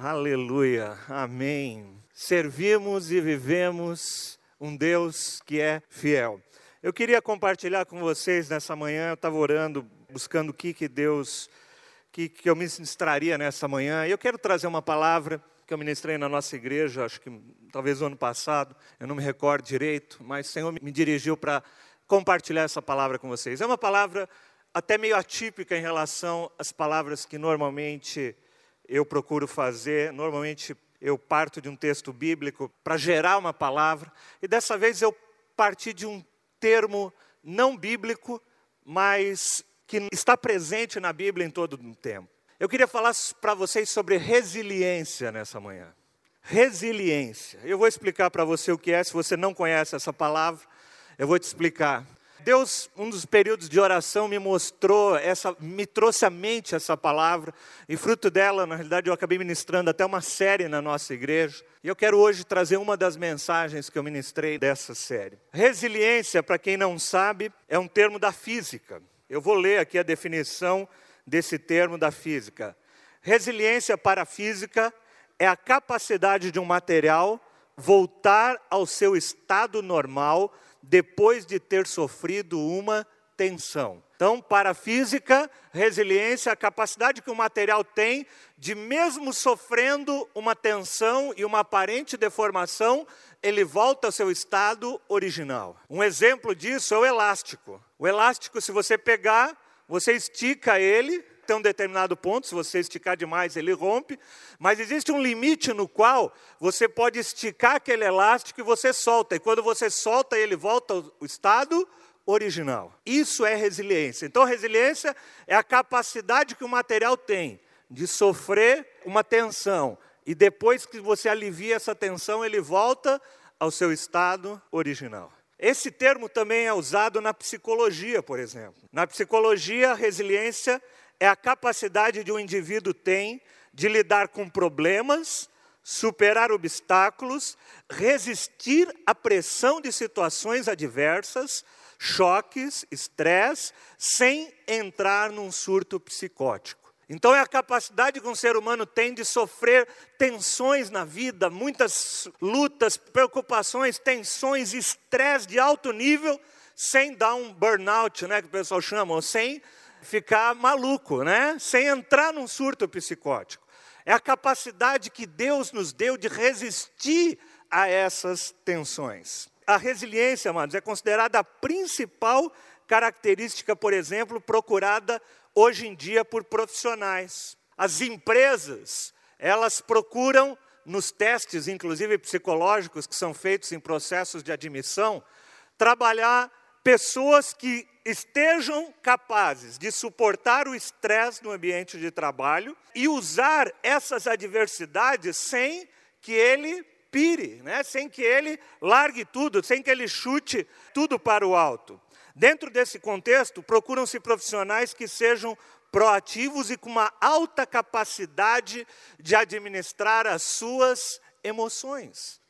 Aleluia, amém. Servimos e vivemos um Deus que é fiel. Eu queria compartilhar com vocês nessa manhã, eu estava orando, buscando o que, que Deus, que, que eu ministraria nessa manhã, eu quero trazer uma palavra que eu ministrei na nossa igreja, acho que talvez no ano passado, eu não me recordo direito, mas o Senhor me dirigiu para compartilhar essa palavra com vocês. É uma palavra até meio atípica em relação às palavras que normalmente eu procuro fazer. Normalmente eu parto de um texto bíblico para gerar uma palavra, e dessa vez eu parti de um termo não bíblico, mas que está presente na Bíblia em todo o tempo. Eu queria falar para vocês sobre resiliência nessa manhã. Resiliência. Eu vou explicar para você o que é, se você não conhece essa palavra, eu vou te explicar. Deus, um dos períodos de oração, me mostrou, essa, me trouxe à mente essa palavra, e fruto dela, na realidade, eu acabei ministrando até uma série na nossa igreja. E eu quero hoje trazer uma das mensagens que eu ministrei dessa série. Resiliência, para quem não sabe, é um termo da física. Eu vou ler aqui a definição desse termo da física. Resiliência para a física é a capacidade de um material voltar ao seu estado normal depois de ter sofrido uma tensão. Então, para a física, resiliência, a capacidade que o material tem de, mesmo sofrendo uma tensão e uma aparente deformação, ele volta ao seu estado original. Um exemplo disso é o elástico. O elástico, se você pegar, você estica ele, até um determinado ponto, se você esticar demais, ele rompe, mas existe um limite no qual você pode esticar aquele elástico e você solta, e quando você solta, ele volta ao estado original. Isso é resiliência. Então, resiliência é a capacidade que o material tem de sofrer uma tensão, e depois que você alivia essa tensão, ele volta ao seu estado original. Esse termo também é usado na psicologia, por exemplo. Na psicologia, resiliência é a capacidade de um indivíduo tem de lidar com problemas, superar obstáculos, resistir à pressão de situações adversas, choques, estresse, sem entrar num surto psicótico. Então é a capacidade que um ser humano tem de sofrer tensões na vida, muitas lutas, preocupações, tensões, estresse de alto nível, sem dar um burnout, né, que o pessoal chama, ou sem ficar maluco, né? Sem entrar num surto psicótico. É a capacidade que Deus nos deu de resistir a essas tensões. A resiliência, amados, é considerada a principal característica, por exemplo, procurada hoje em dia por profissionais. As empresas, elas procuram nos testes, inclusive psicológicos, que são feitos em processos de admissão, trabalhar pessoas que estejam capazes de suportar o estresse no ambiente de trabalho e usar essas adversidades sem que ele pire, né? sem que ele largue tudo, sem que ele chute tudo para o alto. Dentro desse contexto, procuram-se profissionais que sejam proativos e com uma alta capacidade de administrar as suas emoções.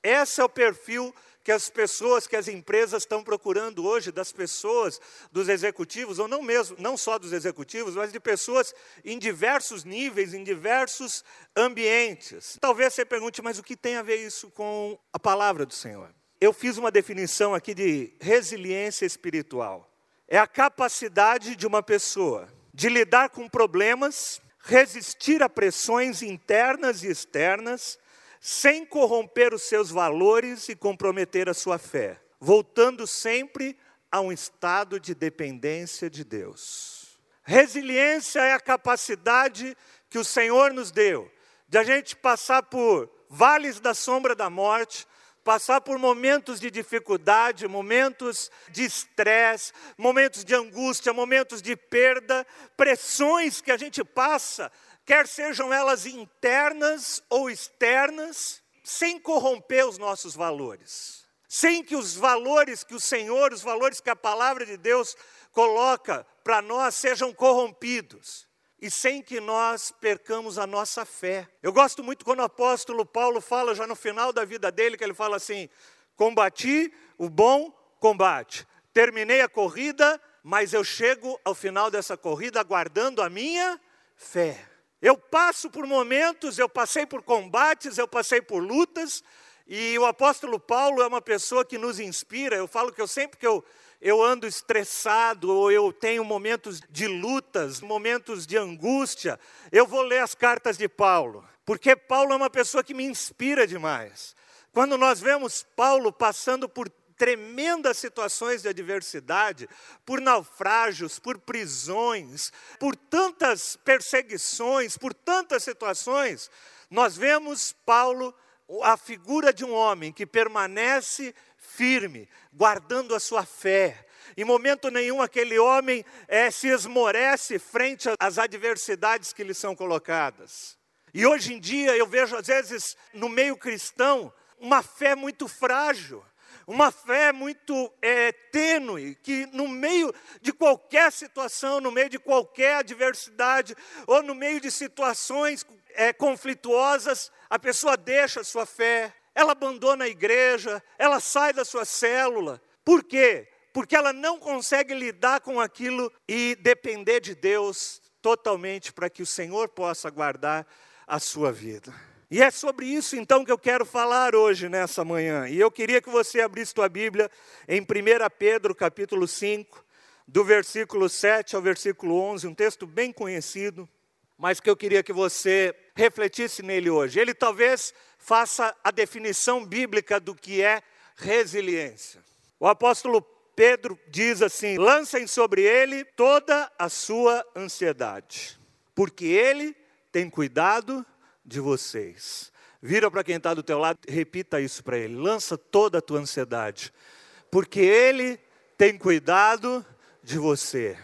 Esse é o perfil que as pessoas, que as empresas estão procurando hoje, das pessoas, dos executivos, ou não mesmo, não só dos executivos, mas de pessoas em diversos níveis, em diversos ambientes. Talvez você pergunte, mas o que tem a ver isso com a palavra do Senhor? Eu fiz uma definição aqui de resiliência espiritual. É a capacidade de uma pessoa de lidar com problemas, resistir a pressões internas e externas, sem corromper os seus valores e comprometer a sua fé, voltando sempre a um estado de dependência de Deus. Resiliência é a capacidade que o Senhor nos deu de a gente passar por vales da sombra da morte, passar por momentos de dificuldade, momentos de estresse, momentos de angústia, momentos de perda, pressões que a gente passa quer sejam elas internas ou externas, sem corromper os nossos valores, sem que os valores que o Senhor, os valores que a palavra de Deus coloca para nós sejam corrompidos e sem que nós percamos a nossa fé. Eu gosto muito quando o apóstolo Paulo fala, já no final da vida dele, que ele fala assim: combati o bom combate, terminei a corrida, mas eu chego ao final dessa corrida aguardando a minha fé. Eu passo por momentos, eu passei por combates, eu passei por lutas, e o apóstolo Paulo é uma pessoa que nos inspira. Eu falo que eu sempre que eu, eu ando estressado, ou eu tenho momentos de lutas, momentos de angústia, eu vou ler as cartas de Paulo, porque Paulo é uma pessoa que me inspira demais. Quando nós vemos Paulo passando por tremendas situações de adversidade, por naufrágios, por prisões, por tantas perseguições, por tantas situações, nós vemos Paulo, a figura de um homem que permanece firme, guardando a sua fé. Em momento nenhum aquele homem é, se esmorece frente às adversidades que lhe são colocadas. E hoje em dia eu vejo, às vezes, no meio cristão, uma fé muito frágil uma fé muito é, tênue, que no meio de qualquer situação, no meio de qualquer adversidade, ou no meio de situações é, conflituosas, a pessoa deixa a sua fé, ela abandona a igreja, ela sai da sua célula. Por quê? Porque ela não consegue lidar com aquilo e depender de Deus totalmente para que o Senhor possa guardar a sua vida. E é sobre isso então que eu quero falar hoje, nessa manhã. E eu queria que você abrisse tua Bíblia em 1 Pedro, capítulo 5, do versículo 7 ao versículo 11, um texto bem conhecido, mas que eu queria que você refletisse nele hoje. Ele talvez faça a definição bíblica do que é resiliência. O apóstolo Pedro diz assim: lancem sobre ele toda a sua ansiedade, porque ele tem cuidado de vocês. Vira para quem está do teu lado, repita isso para ele. Lança toda a tua ansiedade, porque ele tem cuidado de você.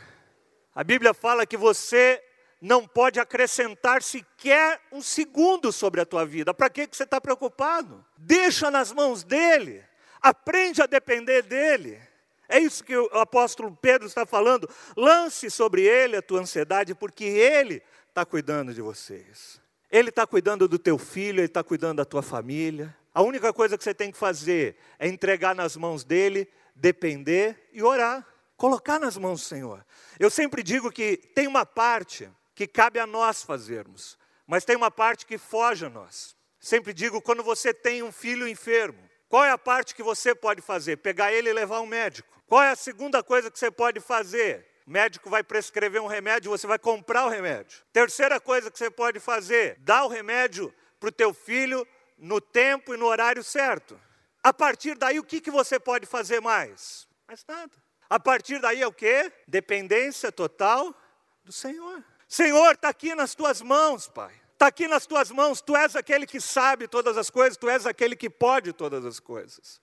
A Bíblia fala que você não pode acrescentar sequer um segundo sobre a tua vida. Para que, que você está preocupado? Deixa nas mãos dele. Aprende a depender dele. É isso que o apóstolo Pedro está falando. Lance sobre ele a tua ansiedade, porque ele está cuidando de vocês. Ele está cuidando do teu filho, Ele está cuidando da tua família. A única coisa que você tem que fazer é entregar nas mãos dele, depender e orar. Colocar nas mãos do Senhor. Eu sempre digo que tem uma parte que cabe a nós fazermos, mas tem uma parte que foge a nós. Sempre digo, quando você tem um filho enfermo, qual é a parte que você pode fazer? Pegar ele e levar ao médico. Qual é a segunda coisa que você pode fazer? Médico vai prescrever um remédio, você vai comprar o remédio. Terceira coisa que você pode fazer, dar o remédio para o teu filho no tempo e no horário certo. A partir daí, o que, que você pode fazer mais? Mais nada. A partir daí é o quê? Dependência total do Senhor. Senhor, está aqui nas tuas mãos, Pai. Está aqui nas tuas mãos, tu és aquele que sabe todas as coisas, tu és aquele que pode todas as coisas.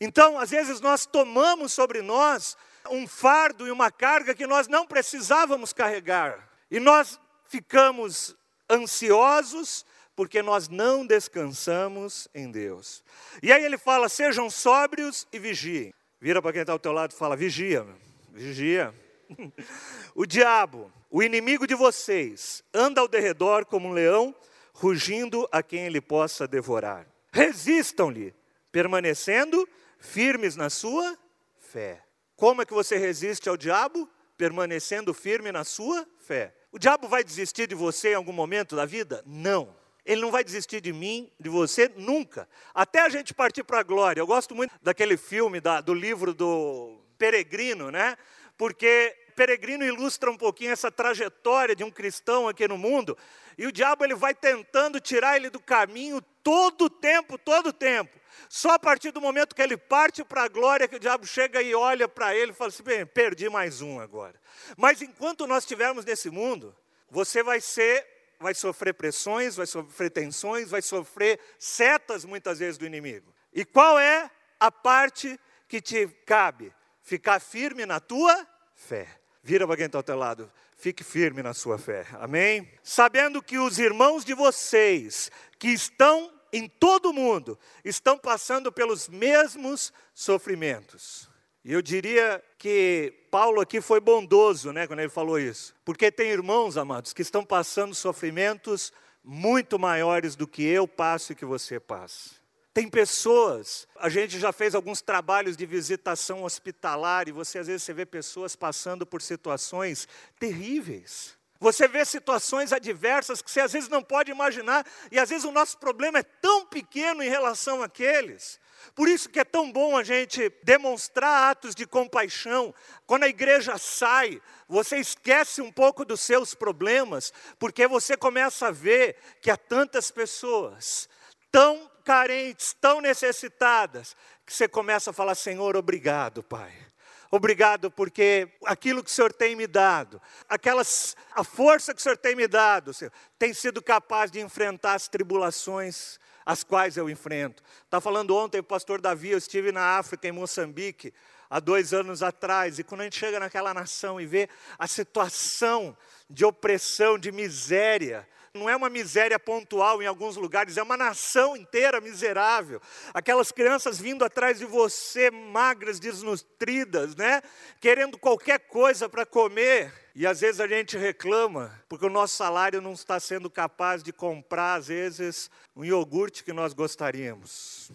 Então, às vezes, nós tomamos sobre nós um fardo e uma carga que nós não precisávamos carregar. E nós ficamos ansiosos porque nós não descansamos em Deus. E aí ele fala: sejam sóbrios e vigiem. Vira para quem está ao teu lado e fala: vigia, vigia. o diabo, o inimigo de vocês, anda ao derredor como um leão, rugindo a quem ele possa devorar. Resistam-lhe, permanecendo firmes na sua fé. Como é que você resiste ao diabo? Permanecendo firme na sua fé. O diabo vai desistir de você em algum momento da vida? Não. Ele não vai desistir de mim, de você, nunca. Até a gente partir para a glória. Eu gosto muito daquele filme, da, do livro do Peregrino, né? Porque Peregrino ilustra um pouquinho essa trajetória de um cristão aqui no mundo. E o diabo ele vai tentando tirar ele do caminho todo o tempo, todo o tempo. Só a partir do momento que ele parte para a glória, que o diabo chega e olha para ele e fala assim: bem, perdi mais um agora. Mas enquanto nós estivermos nesse mundo, você vai ser, vai sofrer pressões, vai sofrer tensões, vai sofrer setas muitas vezes do inimigo. E qual é a parte que te cabe? Ficar firme na tua fé. Vira para quem está ao teu lado. Fique firme na sua fé. Amém? Sabendo que os irmãos de vocês que estão em todo o mundo estão passando pelos mesmos sofrimentos. E eu diria que Paulo aqui foi bondoso, né, quando ele falou isso. Porque tem irmãos, amados, que estão passando sofrimentos muito maiores do que eu passo e que você passa. Tem pessoas, a gente já fez alguns trabalhos de visitação hospitalar e você às vezes você vê pessoas passando por situações terríveis. Você vê situações adversas que você às vezes não pode imaginar, e às vezes o nosso problema é tão pequeno em relação àqueles. Por isso que é tão bom a gente demonstrar atos de compaixão. Quando a igreja sai, você esquece um pouco dos seus problemas, porque você começa a ver que há tantas pessoas tão carentes, tão necessitadas, que você começa a falar: Senhor, obrigado, Pai. Obrigado porque aquilo que o Senhor tem me dado, aquelas, a força que o Senhor tem me dado, Senhor, tem sido capaz de enfrentar as tribulações as quais eu enfrento. Está falando ontem o pastor Davi, eu estive na África, em Moçambique, há dois anos atrás, e quando a gente chega naquela nação e vê a situação de opressão, de miséria, não é uma miséria pontual em alguns lugares, é uma nação inteira miserável. Aquelas crianças vindo atrás de você, magras, desnutridas, né? Querendo qualquer coisa para comer. E às vezes a gente reclama, porque o nosso salário não está sendo capaz de comprar, às vezes, um iogurte que nós gostaríamos.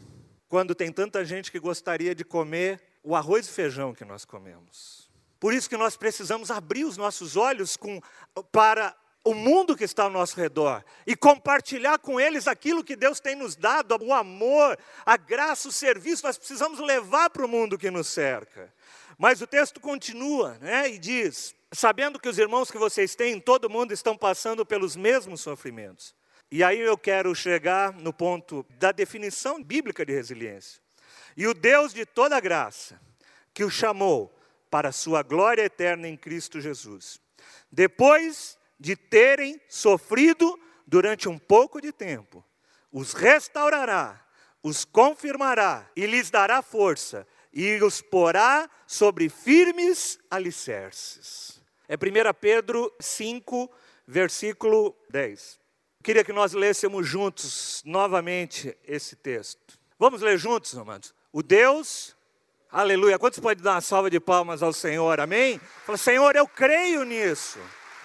Quando tem tanta gente que gostaria de comer o arroz e feijão que nós comemos. Por isso que nós precisamos abrir os nossos olhos com, para o mundo que está ao nosso redor e compartilhar com eles aquilo que Deus tem nos dado, o amor, a graça, o serviço, nós precisamos levar para o mundo que nos cerca. Mas o texto continua, né, e diz: sabendo que os irmãos que vocês têm, todo mundo estão passando pelos mesmos sofrimentos. E aí eu quero chegar no ponto da definição bíblica de resiliência. E o Deus de toda graça, que o chamou para a sua glória eterna em Cristo Jesus, depois de terem sofrido durante um pouco de tempo, os restaurará, os confirmará e lhes dará força e os porá sobre firmes alicerces. É 1 Pedro 5, versículo 10. Queria que nós lêssemos juntos novamente esse texto. Vamos ler juntos, amados? O Deus, aleluia. Quantos podem dar uma salva de palmas ao Senhor? Amém? Fala, Senhor, eu creio nisso.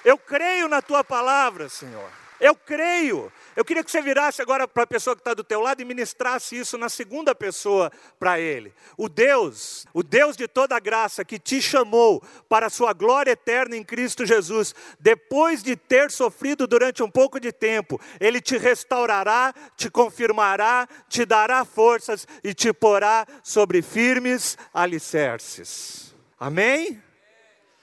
Eu creio na tua palavra, Senhor. Eu creio. Eu queria que você virasse agora para a pessoa que está do teu lado e ministrasse isso na segunda pessoa para ele. O Deus, o Deus de toda graça que te chamou para a sua glória eterna em Cristo Jesus, depois de ter sofrido durante um pouco de tempo, ele te restaurará, te confirmará, te dará forças e te porá sobre firmes alicerces. Amém?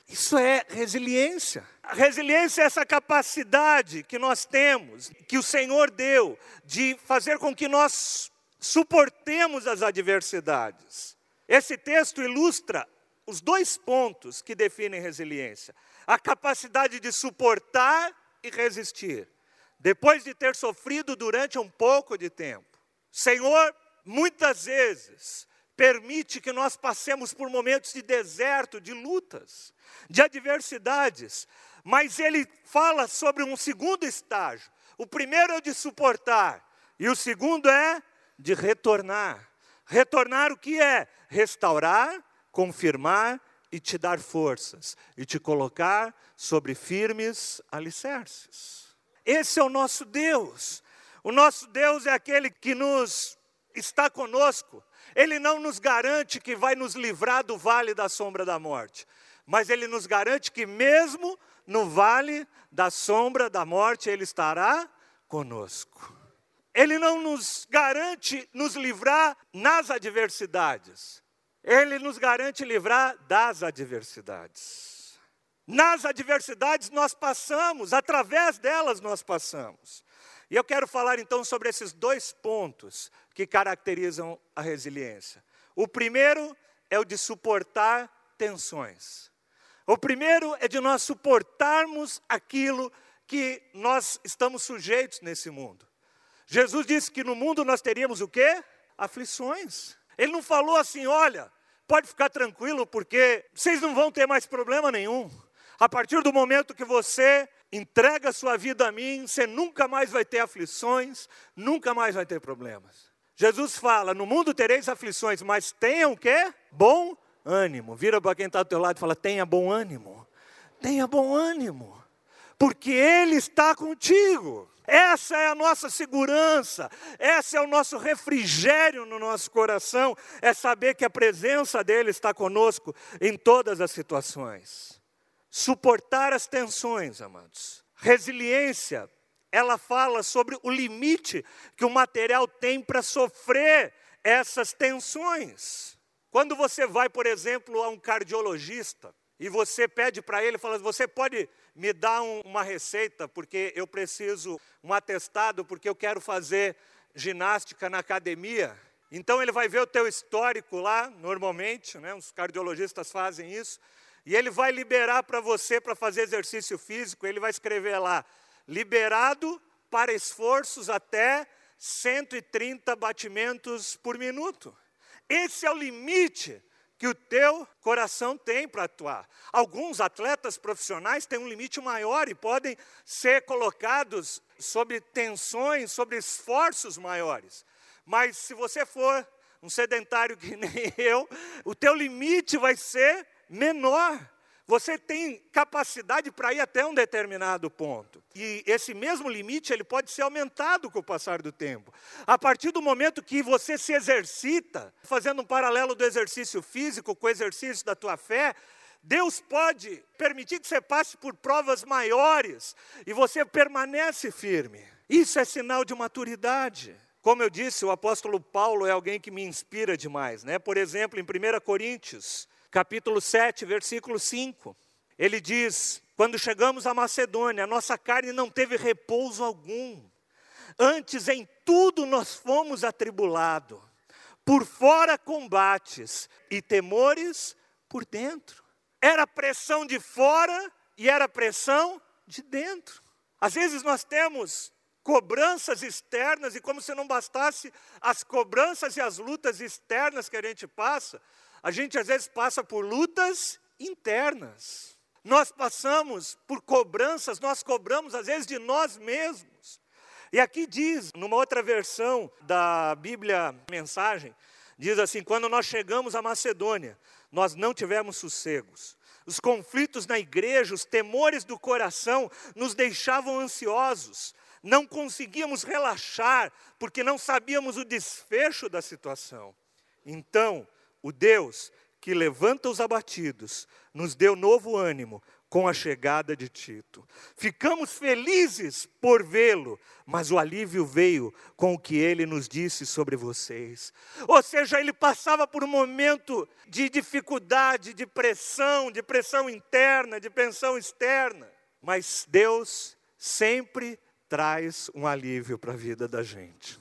Isso é resiliência. A resiliência é essa capacidade que nós temos, que o Senhor deu, de fazer com que nós suportemos as adversidades. Esse texto ilustra os dois pontos que definem resiliência: a capacidade de suportar e resistir, depois de ter sofrido durante um pouco de tempo. Senhor, muitas vezes, permite que nós passemos por momentos de deserto, de lutas, de adversidades, mas ele fala sobre um segundo estágio. O primeiro é de suportar, e o segundo é de retornar. Retornar o que é? Restaurar, confirmar e te dar forças, e te colocar sobre firmes alicerces. Esse é o nosso Deus. O nosso Deus é aquele que nos está conosco. Ele não nos garante que vai nos livrar do vale da sombra da morte, mas ele nos garante que mesmo no vale da sombra da morte, Ele estará conosco. Ele não nos garante nos livrar nas adversidades, Ele nos garante livrar das adversidades. Nas adversidades nós passamos, através delas nós passamos. E eu quero falar então sobre esses dois pontos que caracterizam a resiliência. O primeiro é o de suportar tensões. O primeiro é de nós suportarmos aquilo que nós estamos sujeitos nesse mundo. Jesus disse que no mundo nós teríamos o quê? Aflições. Ele não falou assim, olha, pode ficar tranquilo porque vocês não vão ter mais problema nenhum. A partir do momento que você entrega sua vida a mim, você nunca mais vai ter aflições, nunca mais vai ter problemas. Jesus fala: no mundo tereis aflições, mas tenham o quê? Bom ânimo. Vira para quem está do teu lado e fala: tenha bom ânimo. Tenha bom ânimo. Porque Ele está contigo. Essa é a nossa segurança, esse é o nosso refrigério no nosso coração, é saber que a presença dEle está conosco em todas as situações. Suportar as tensões, amados. Resiliência, ela fala sobre o limite que o material tem para sofrer essas tensões. Quando você vai, por exemplo, a um cardiologista e você pede para ele, fala, você pode me dar um, uma receita porque eu preciso um atestado porque eu quero fazer ginástica na academia. Então ele vai ver o teu histórico lá, normalmente, né? Os cardiologistas fazem isso, e ele vai liberar para você para fazer exercício físico, ele vai escrever lá: liberado para esforços até 130 batimentos por minuto. Esse é o limite que o teu coração tem para atuar. Alguns atletas profissionais têm um limite maior e podem ser colocados sob tensões, sobre esforços maiores. Mas se você for um sedentário que nem eu, o teu limite vai ser menor. Você tem capacidade para ir até um determinado ponto. E esse mesmo limite ele pode ser aumentado com o passar do tempo. A partir do momento que você se exercita, fazendo um paralelo do exercício físico com o exercício da tua fé, Deus pode permitir que você passe por provas maiores e você permanece firme. Isso é sinal de maturidade. Como eu disse, o apóstolo Paulo é alguém que me inspira demais, né? Por exemplo, em 1 Coríntios, capítulo 7, versículo 5. Ele diz: Quando chegamos à Macedônia, a nossa carne não teve repouso algum. Antes, em tudo nós fomos atribulados. Por fora, combates e temores por dentro. Era pressão de fora e era pressão de dentro. Às vezes nós temos cobranças externas, e como se não bastasse as cobranças e as lutas externas que a gente passa, a gente às vezes passa por lutas internas. Nós passamos por cobranças, nós cobramos às vezes de nós mesmos. E aqui diz, numa outra versão da Bíblia Mensagem, diz assim: quando nós chegamos à Macedônia, nós não tivemos sossegos. Os conflitos na igreja, os temores do coração nos deixavam ansiosos. Não conseguíamos relaxar, porque não sabíamos o desfecho da situação. Então, o Deus que levanta os abatidos nos deu novo ânimo com a chegada de Tito. Ficamos felizes por vê-lo, mas o alívio veio com o que ele nos disse sobre vocês. Ou seja, ele passava por um momento de dificuldade, de pressão, de pressão interna, de pressão externa, mas Deus sempre traz um alívio para a vida da gente.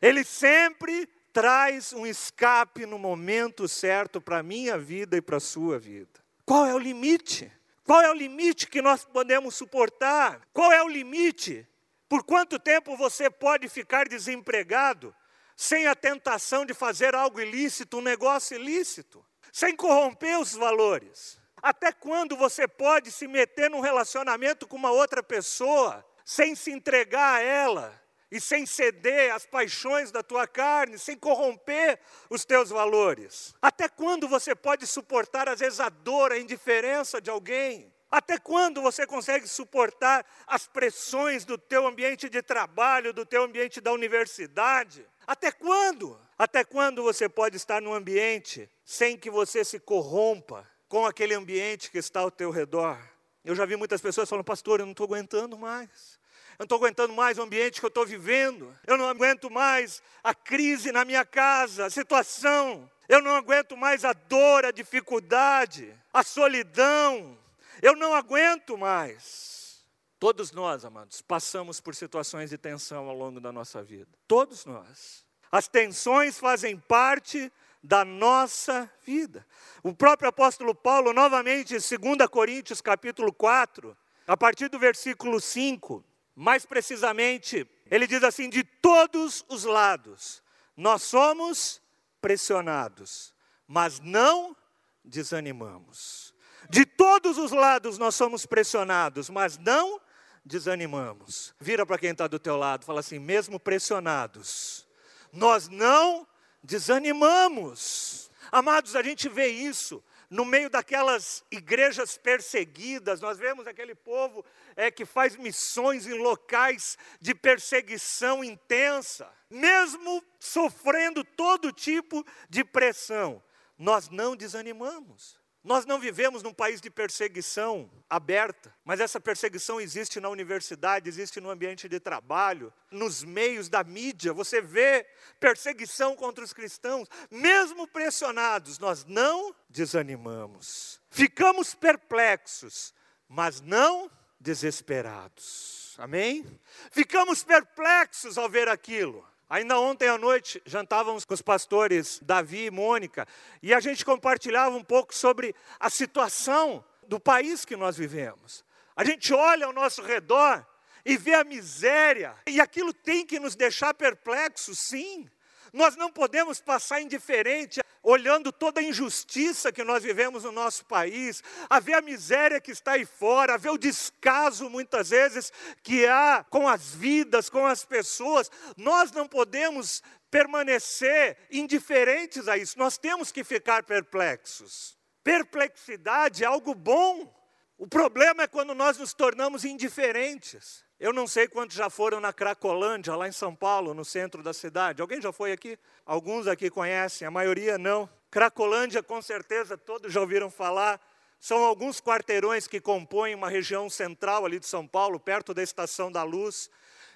Ele sempre traz um escape no momento certo para a minha vida e para a sua vida. Qual é o limite? Qual é o limite que nós podemos suportar? Qual é o limite? Por quanto tempo você pode ficar desempregado sem a tentação de fazer algo ilícito, um negócio ilícito, sem corromper os valores? Até quando você pode se meter num relacionamento com uma outra pessoa sem se entregar a ela? E sem ceder às paixões da tua carne, sem corromper os teus valores? Até quando você pode suportar, às vezes, a dor, a indiferença de alguém? Até quando você consegue suportar as pressões do teu ambiente de trabalho, do teu ambiente da universidade? Até quando? Até quando você pode estar num ambiente sem que você se corrompa com aquele ambiente que está ao teu redor? Eu já vi muitas pessoas falando, pastor, eu não estou aguentando mais. Eu não estou aguentando mais o ambiente que eu estou vivendo. Eu não aguento mais a crise na minha casa, a situação. Eu não aguento mais a dor, a dificuldade, a solidão. Eu não aguento mais. Todos nós, amados, passamos por situações de tensão ao longo da nossa vida. Todos nós. As tensões fazem parte da nossa vida. O próprio apóstolo Paulo, novamente, em 2 Coríntios capítulo 4, a partir do versículo 5, mais precisamente, ele diz assim: de todos os lados, nós somos pressionados, mas não desanimamos. De todos os lados nós somos pressionados, mas não desanimamos. Vira para quem está do teu lado, fala assim: mesmo pressionados, nós não desanimamos. Amados, a gente vê isso no meio daquelas igrejas perseguidas, nós vemos aquele povo é, que faz missões em locais de perseguição intensa, mesmo sofrendo todo tipo de pressão, nós não desanimamos. Nós não vivemos num país de perseguição aberta, mas essa perseguição existe na universidade, existe no ambiente de trabalho, nos meios da mídia. Você vê perseguição contra os cristãos, mesmo pressionados, nós não desanimamos. Ficamos perplexos, mas não desesperados. Amém? Ficamos perplexos ao ver aquilo. Ainda ontem à noite jantávamos com os pastores Davi e Mônica e a gente compartilhava um pouco sobre a situação do país que nós vivemos. A gente olha ao nosso redor e vê a miséria, e aquilo tem que nos deixar perplexos, sim. Nós não podemos passar indiferente olhando toda a injustiça que nós vivemos no nosso país, a ver a miséria que está aí fora, a ver o descaso muitas vezes que há com as vidas, com as pessoas. Nós não podemos permanecer indiferentes a isso, nós temos que ficar perplexos. Perplexidade é algo bom. O problema é quando nós nos tornamos indiferentes. Eu não sei quantos já foram na Cracolândia, lá em São Paulo, no centro da cidade. Alguém já foi aqui? Alguns aqui conhecem, a maioria não. Cracolândia, com certeza, todos já ouviram falar. São alguns quarteirões que compõem uma região central ali de São Paulo, perto da Estação da Luz.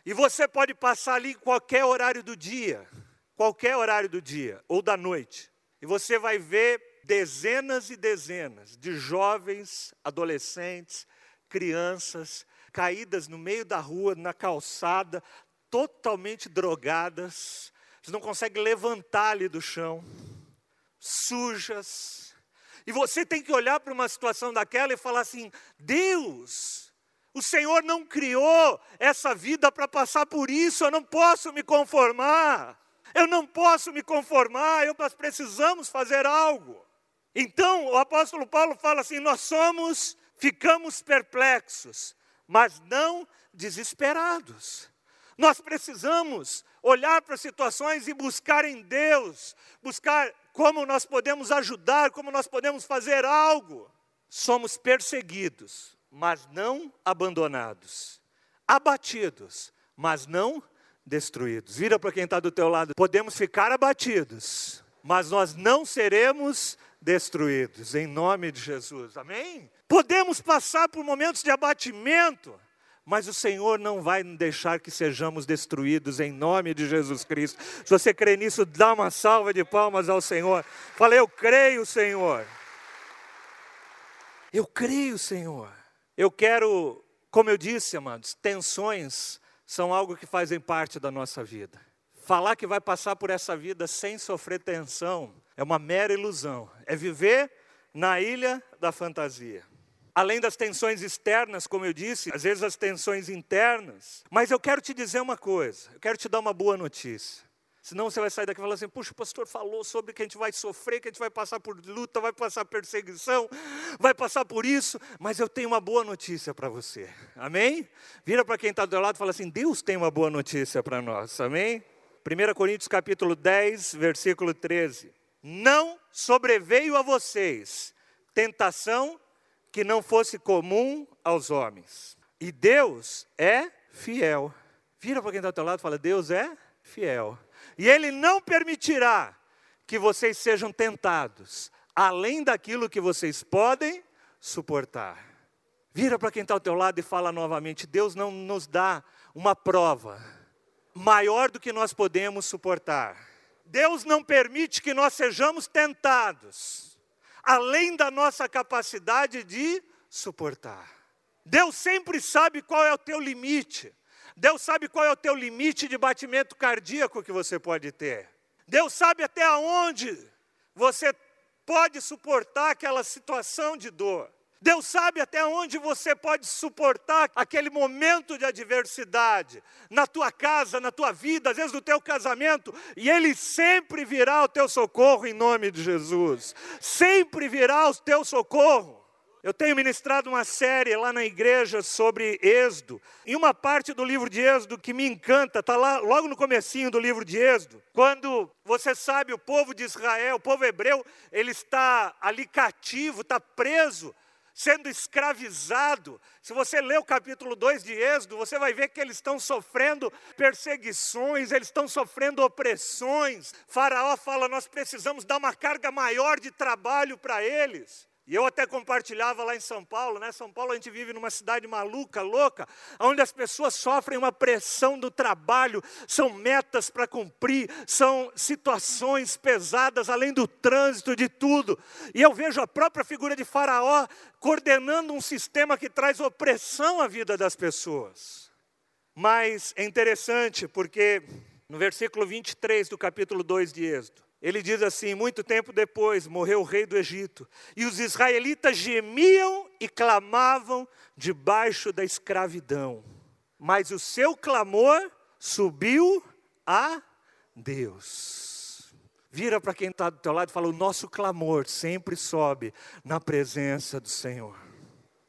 E você pode passar ali qualquer horário do dia, qualquer horário do dia ou da noite. E você vai ver dezenas e dezenas de jovens, adolescentes, crianças, caídas no meio da rua, na calçada, totalmente drogadas, não conseguem levantar ali do chão, sujas. E você tem que olhar para uma situação daquela e falar assim: Deus, o Senhor não criou essa vida para passar por isso, eu não posso me conformar. Eu não posso me conformar, eu, nós precisamos fazer algo. Então, o apóstolo Paulo fala assim: nós somos, ficamos perplexos, mas não desesperados. Nós precisamos olhar para situações e buscar em Deus, buscar como nós podemos ajudar, como nós podemos fazer algo. Somos perseguidos, mas não abandonados, abatidos, mas não destruídos. Vira para quem está do teu lado. Podemos ficar abatidos, mas nós não seremos destruídos, em nome de Jesus. Amém? Podemos passar por momentos de abatimento, mas o Senhor não vai deixar que sejamos destruídos em nome de Jesus Cristo. Se você crê nisso, dá uma salva de palmas ao Senhor. Fala, eu creio, Senhor. Eu creio, Senhor. Eu quero, como eu disse, amados, tensões são algo que fazem parte da nossa vida. Falar que vai passar por essa vida sem sofrer tensão é uma mera ilusão. É viver na ilha da fantasia. Além das tensões externas, como eu disse, às vezes as tensões internas. Mas eu quero te dizer uma coisa, eu quero te dar uma boa notícia. Senão você vai sair daqui e falar assim: puxa, o pastor falou sobre que a gente vai sofrer, que a gente vai passar por luta, vai passar perseguição, vai passar por isso, mas eu tenho uma boa notícia para você. Amém? Vira para quem está do lado e fala assim: Deus tem uma boa notícia para nós. Amém? 1 Coríntios capítulo 10, versículo 13. Não sobreveio a vocês tentação que não fosse comum aos homens. E Deus é fiel. Vira para quem está ao teu lado e fala: Deus é fiel. E Ele não permitirá que vocês sejam tentados, além daquilo que vocês podem suportar. Vira para quem está ao teu lado e fala novamente: Deus não nos dá uma prova maior do que nós podemos suportar. Deus não permite que nós sejamos tentados além da nossa capacidade de suportar. Deus sempre sabe qual é o teu limite. Deus sabe qual é o teu limite de batimento cardíaco que você pode ter. Deus sabe até onde você pode suportar aquela situação de dor. Deus sabe até onde você pode suportar aquele momento de adversidade, na tua casa, na tua vida, às vezes no teu casamento, e Ele sempre virá ao teu socorro em nome de Jesus. Sempre virá ao teu socorro. Eu tenho ministrado uma série lá na igreja sobre Êxodo. E uma parte do livro de Êxodo que me encanta, está lá logo no comecinho do livro de Êxodo, quando você sabe, o povo de Israel, o povo hebreu, ele está ali cativo, está preso sendo escravizado. Se você ler o capítulo 2 de Êxodo, você vai ver que eles estão sofrendo perseguições, eles estão sofrendo opressões. Faraó fala: nós precisamos dar uma carga maior de trabalho para eles. E eu até compartilhava lá em São Paulo, né? São Paulo a gente vive numa cidade maluca, louca, onde as pessoas sofrem uma pressão do trabalho, são metas para cumprir, são situações pesadas, além do trânsito, de tudo. E eu vejo a própria figura de Faraó coordenando um sistema que traz opressão à vida das pessoas. Mas é interessante porque no versículo 23 do capítulo 2 de Êxodo, ele diz assim: Muito tempo depois morreu o rei do Egito, e os israelitas gemiam e clamavam debaixo da escravidão. Mas o seu clamor subiu a Deus. Vira para quem está do teu lado e fala: O nosso clamor sempre sobe na presença do Senhor.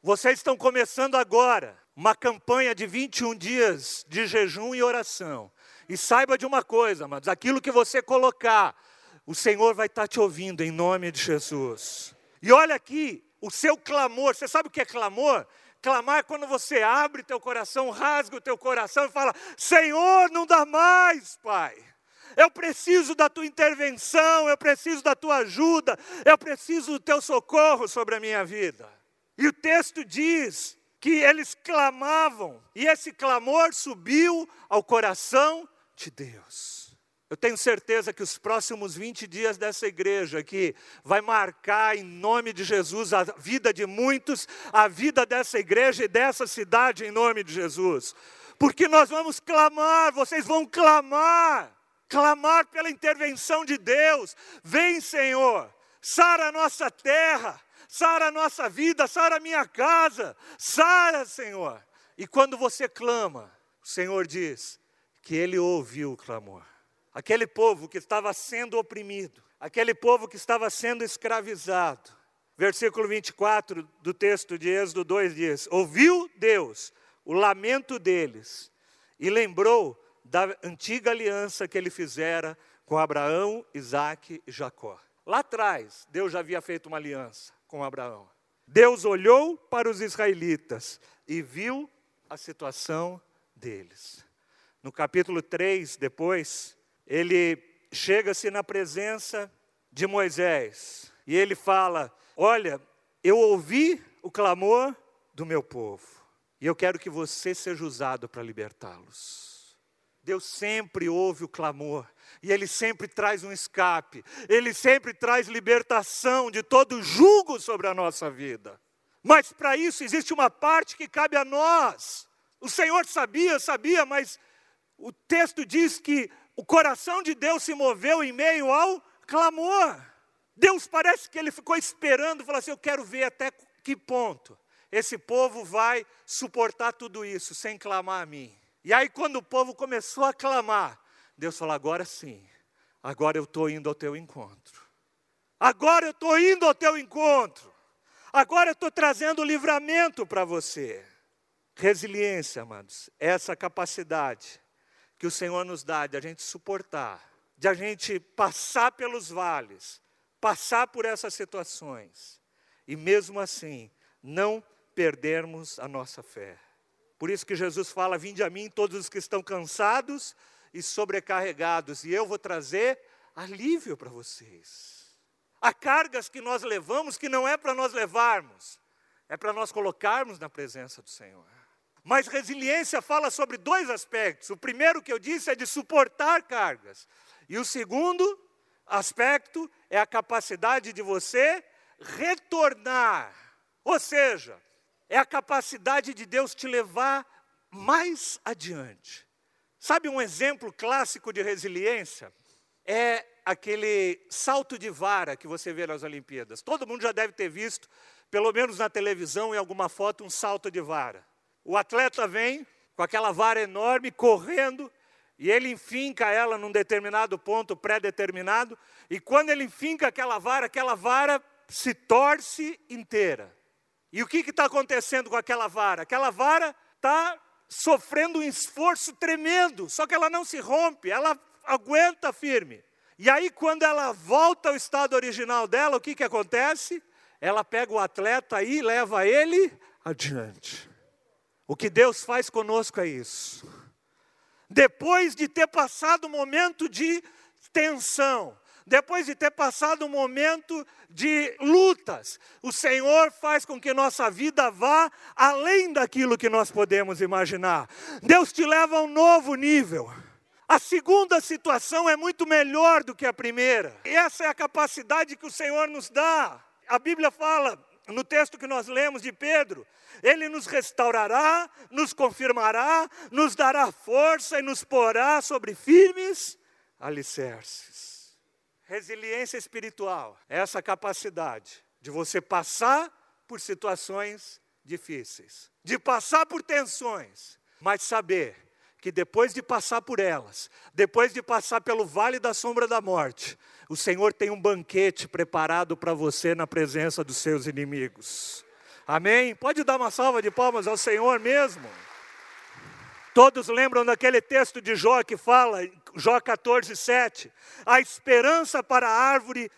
Vocês estão começando agora uma campanha de 21 dias de jejum e oração. E saiba de uma coisa, amados: aquilo que você colocar o Senhor vai estar te ouvindo em nome de Jesus. E olha aqui, o seu clamor, você sabe o que é clamor? Clamar é quando você abre teu coração, rasga o teu coração e fala: Senhor, não dá mais, Pai. Eu preciso da tua intervenção, eu preciso da tua ajuda, eu preciso do teu socorro sobre a minha vida. E o texto diz que eles clamavam, e esse clamor subiu ao coração de Deus. Eu tenho certeza que os próximos 20 dias dessa igreja aqui vai marcar em nome de Jesus a vida de muitos, a vida dessa igreja e dessa cidade em nome de Jesus. Porque nós vamos clamar, vocês vão clamar, clamar pela intervenção de Deus. Vem, Senhor, sara a nossa terra, sara a nossa vida, sara a minha casa, sara, Senhor. E quando você clama, o Senhor diz que ele ouviu o clamor aquele povo que estava sendo oprimido, aquele povo que estava sendo escravizado. Versículo 24 do texto de Êxodo 2 diz: Ouviu Deus o lamento deles e lembrou da antiga aliança que ele fizera com Abraão, Isaque e Jacó. Lá atrás, Deus já havia feito uma aliança com Abraão. Deus olhou para os israelitas e viu a situação deles. No capítulo 3, depois, ele chega-se na presença de Moisés e ele fala: Olha, eu ouvi o clamor do meu povo e eu quero que você seja usado para libertá-los. Deus sempre ouve o clamor e Ele sempre traz um escape, Ele sempre traz libertação de todo julgo sobre a nossa vida. Mas para isso existe uma parte que cabe a nós. O Senhor sabia, sabia, mas o texto diz que o coração de Deus se moveu em meio ao clamor. Deus parece que ele ficou esperando, falou assim: Eu quero ver até que ponto esse povo vai suportar tudo isso sem clamar a mim. E aí, quando o povo começou a clamar, Deus falou: Agora sim, agora eu estou indo ao teu encontro. Agora eu estou indo ao teu encontro. Agora eu estou trazendo livramento para você. Resiliência, amados, essa capacidade que o Senhor nos dá de a gente suportar, de a gente passar pelos vales, passar por essas situações e mesmo assim não perdermos a nossa fé. Por isso que Jesus fala: Vinde a mim todos os que estão cansados e sobrecarregados, e eu vou trazer alívio para vocês. Há cargas que nós levamos que não é para nós levarmos, é para nós colocarmos na presença do Senhor. Mas resiliência fala sobre dois aspectos. O primeiro que eu disse é de suportar cargas. E o segundo aspecto é a capacidade de você retornar. Ou seja, é a capacidade de Deus te levar mais adiante. Sabe um exemplo clássico de resiliência? É aquele salto de vara que você vê nas Olimpíadas. Todo mundo já deve ter visto, pelo menos na televisão, em alguma foto, um salto de vara. O atleta vem com aquela vara enorme, correndo, e ele enfinca ela num determinado ponto pré-determinado, e quando ele enfinca aquela vara, aquela vara se torce inteira. E o que está acontecendo com aquela vara? Aquela vara está sofrendo um esforço tremendo, só que ela não se rompe, ela aguenta firme. E aí, quando ela volta ao estado original dela, o que, que acontece? Ela pega o atleta e leva ele adiante. O que Deus faz conosco é isso. Depois de ter passado um momento de tensão, depois de ter passado um momento de lutas, o Senhor faz com que nossa vida vá além daquilo que nós podemos imaginar. Deus te leva a um novo nível. A segunda situação é muito melhor do que a primeira. Essa é a capacidade que o Senhor nos dá. A Bíblia fala, no texto que nós lemos de Pedro, ele nos restaurará, nos confirmará, nos dará força e nos porá sobre firmes alicerces. Resiliência espiritual é essa capacidade de você passar por situações difíceis, de passar por tensões, mas saber que depois de passar por elas, depois de passar pelo vale da sombra da morte, o Senhor tem um banquete preparado para você na presença dos seus inimigos. Amém? Pode dar uma salva de palmas ao Senhor mesmo? Todos lembram daquele texto de Jó que fala, Jó 14, 7. A esperança para a árvore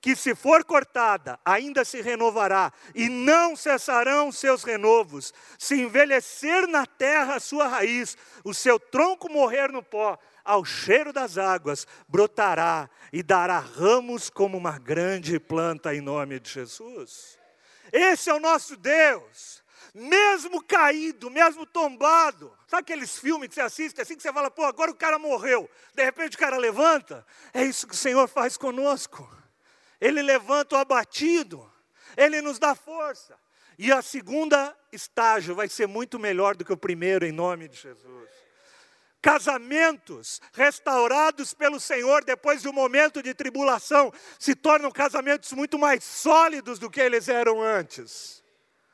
que, se for cortada, ainda se renovará, e não cessarão seus renovos. Se envelhecer na terra a sua raiz, o seu tronco morrer no pó, ao cheiro das águas, brotará e dará ramos como uma grande planta em nome de Jesus. Esse é o nosso Deus mesmo caído, mesmo tombado. Sabe aqueles filmes que você assiste assim que você fala, pô, agora o cara morreu. De repente o cara levanta. É isso que o Senhor faz conosco. Ele levanta o abatido. Ele nos dá força. E a segunda estágio vai ser muito melhor do que o primeiro, em nome de Jesus. Casamentos restaurados pelo Senhor depois de um momento de tribulação se tornam casamentos muito mais sólidos do que eles eram antes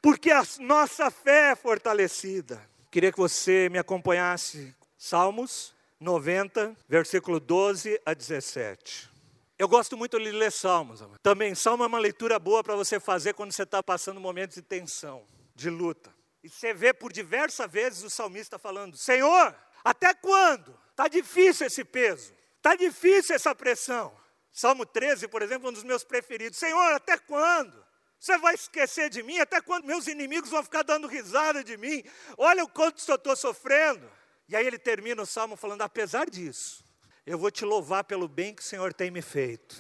porque a nossa fé é fortalecida. Queria que você me acompanhasse, Salmos 90, versículo 12 a 17. Eu gosto muito de ler Salmos. Também, Salmo é uma leitura boa para você fazer quando você está passando momentos de tensão, de luta. E você vê por diversas vezes o salmista falando: Senhor, até quando? Está difícil esse peso, está difícil essa pressão. Salmo 13, por exemplo, é um dos meus preferidos. Senhor, até quando? Você vai esquecer de mim até quando meus inimigos vão ficar dando risada de mim? Olha o quanto eu estou sofrendo. E aí ele termina o salmo falando: apesar disso, eu vou te louvar pelo bem que o Senhor tem me feito.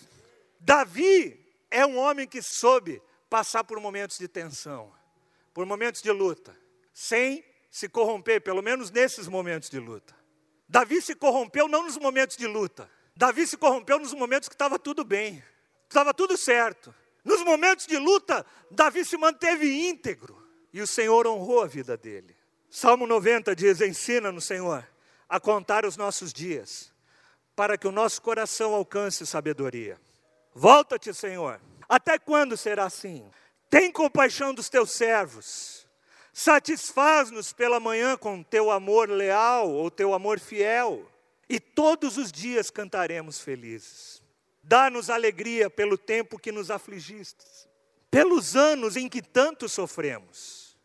Davi é um homem que soube passar por momentos de tensão, por momentos de luta, sem se corromper, pelo menos nesses momentos de luta. Davi se corrompeu não nos momentos de luta, Davi se corrompeu nos momentos que estava tudo bem, estava tudo certo. Nos momentos de luta, Davi se manteve íntegro e o Senhor honrou a vida dele. Salmo 90 diz: Ensina-nos, Senhor, a contar os nossos dias, para que o nosso coração alcance sabedoria. Volta-te, Senhor. Até quando será assim? Tem compaixão dos teus servos. Satisfaz-nos pela manhã com teu amor leal ou teu amor fiel, e todos os dias cantaremos felizes. Dá-nos alegria pelo tempo que nos afligistes, pelos anos em que tanto sofremos.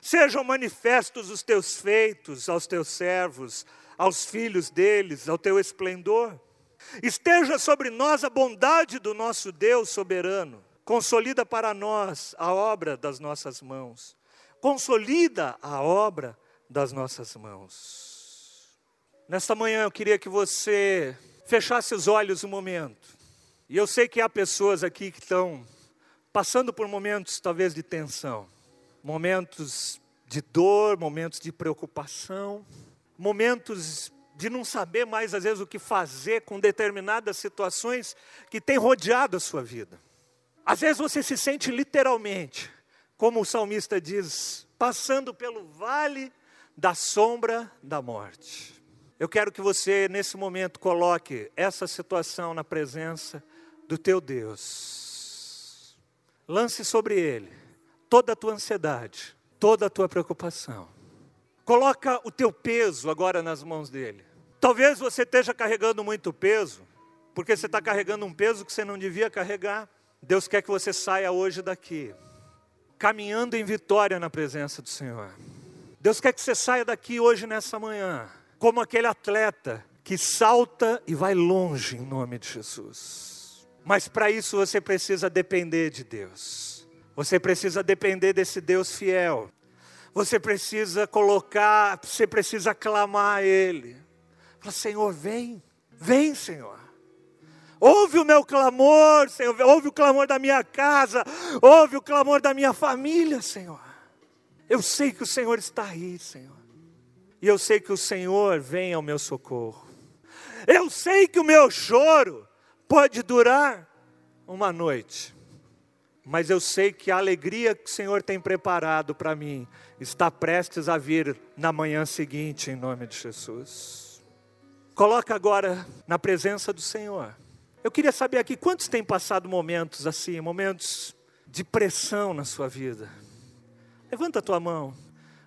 Sejam manifestos os teus feitos aos teus servos, aos filhos deles, ao teu esplendor. Esteja sobre nós a bondade do nosso Deus soberano. Consolida para nós a obra das nossas mãos. Consolida a obra das nossas mãos. Nesta manhã eu queria que você fechasse os olhos um momento. E eu sei que há pessoas aqui que estão passando por momentos talvez de tensão, momentos de dor, momentos de preocupação, momentos de não saber mais às vezes o que fazer com determinadas situações que têm rodeado a sua vida. Às vezes você se sente literalmente, como o salmista diz, passando pelo vale da sombra da morte. Eu quero que você, nesse momento, coloque essa situação na presença do teu Deus. Lance sobre ele toda a tua ansiedade, toda a tua preocupação. Coloca o teu peso agora nas mãos dele. Talvez você esteja carregando muito peso, porque você está carregando um peso que você não devia carregar. Deus quer que você saia hoje daqui, caminhando em vitória na presença do Senhor. Deus quer que você saia daqui hoje nessa manhã, como aquele atleta que salta e vai longe em nome de Jesus. Mas para isso você precisa depender de Deus. Você precisa depender desse Deus fiel. Você precisa colocar, você precisa clamar a Ele. Fala, Senhor, vem, vem, Senhor. Ouve o meu clamor, Senhor. Ouve o clamor da minha casa. Ouve o clamor da minha família, Senhor. Eu sei que o Senhor está aí, Senhor. E eu sei que o Senhor vem ao meu socorro. Eu sei que o meu choro pode durar uma noite. Mas eu sei que a alegria que o Senhor tem preparado para mim está prestes a vir na manhã seguinte, em nome de Jesus. Coloca agora na presença do Senhor. Eu queria saber aqui quantos têm passado momentos assim, momentos de pressão na sua vida. Levanta a tua mão.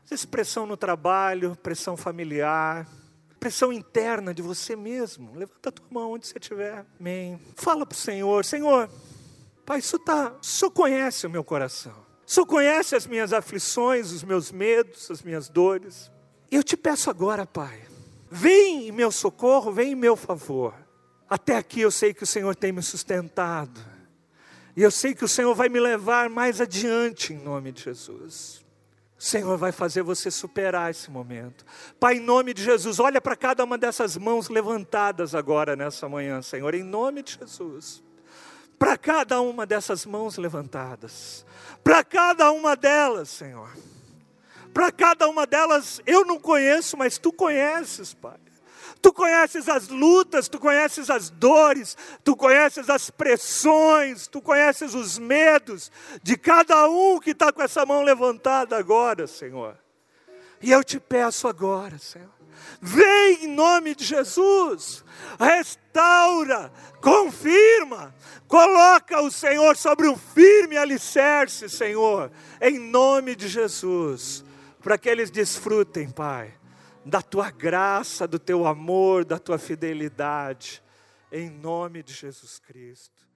Às vezes pressão no trabalho, pressão familiar, pressão interna de você mesmo. Levanta a tua mão onde você estiver. Amém. Fala para o Senhor, Senhor, Pai, isso tá, Senhor conhece o meu coração. Senhor conhece as minhas aflições, os meus medos, as minhas dores. Eu te peço agora, Pai, vem em meu socorro, vem em meu favor. Até aqui eu sei que o Senhor tem me sustentado. E eu sei que o Senhor vai me levar mais adiante em nome de Jesus. O Senhor vai fazer você superar esse momento. Pai, em nome de Jesus, olha para cada uma dessas mãos levantadas agora nessa manhã, Senhor, em nome de Jesus para cada uma dessas mãos levantadas, para cada uma delas, Senhor. Para cada uma delas eu não conheço, mas tu conheces, Pai. Tu conheces as lutas, tu conheces as dores, tu conheces as pressões, tu conheces os medos de cada um que está com essa mão levantada agora, Senhor. E eu te peço agora, Senhor, vem em nome de Jesus, restaura, confirma, coloca o Senhor sobre um firme alicerce, Senhor, em nome de Jesus, para que eles desfrutem, Pai, da tua graça, do teu amor, da tua fidelidade, em nome de Jesus Cristo.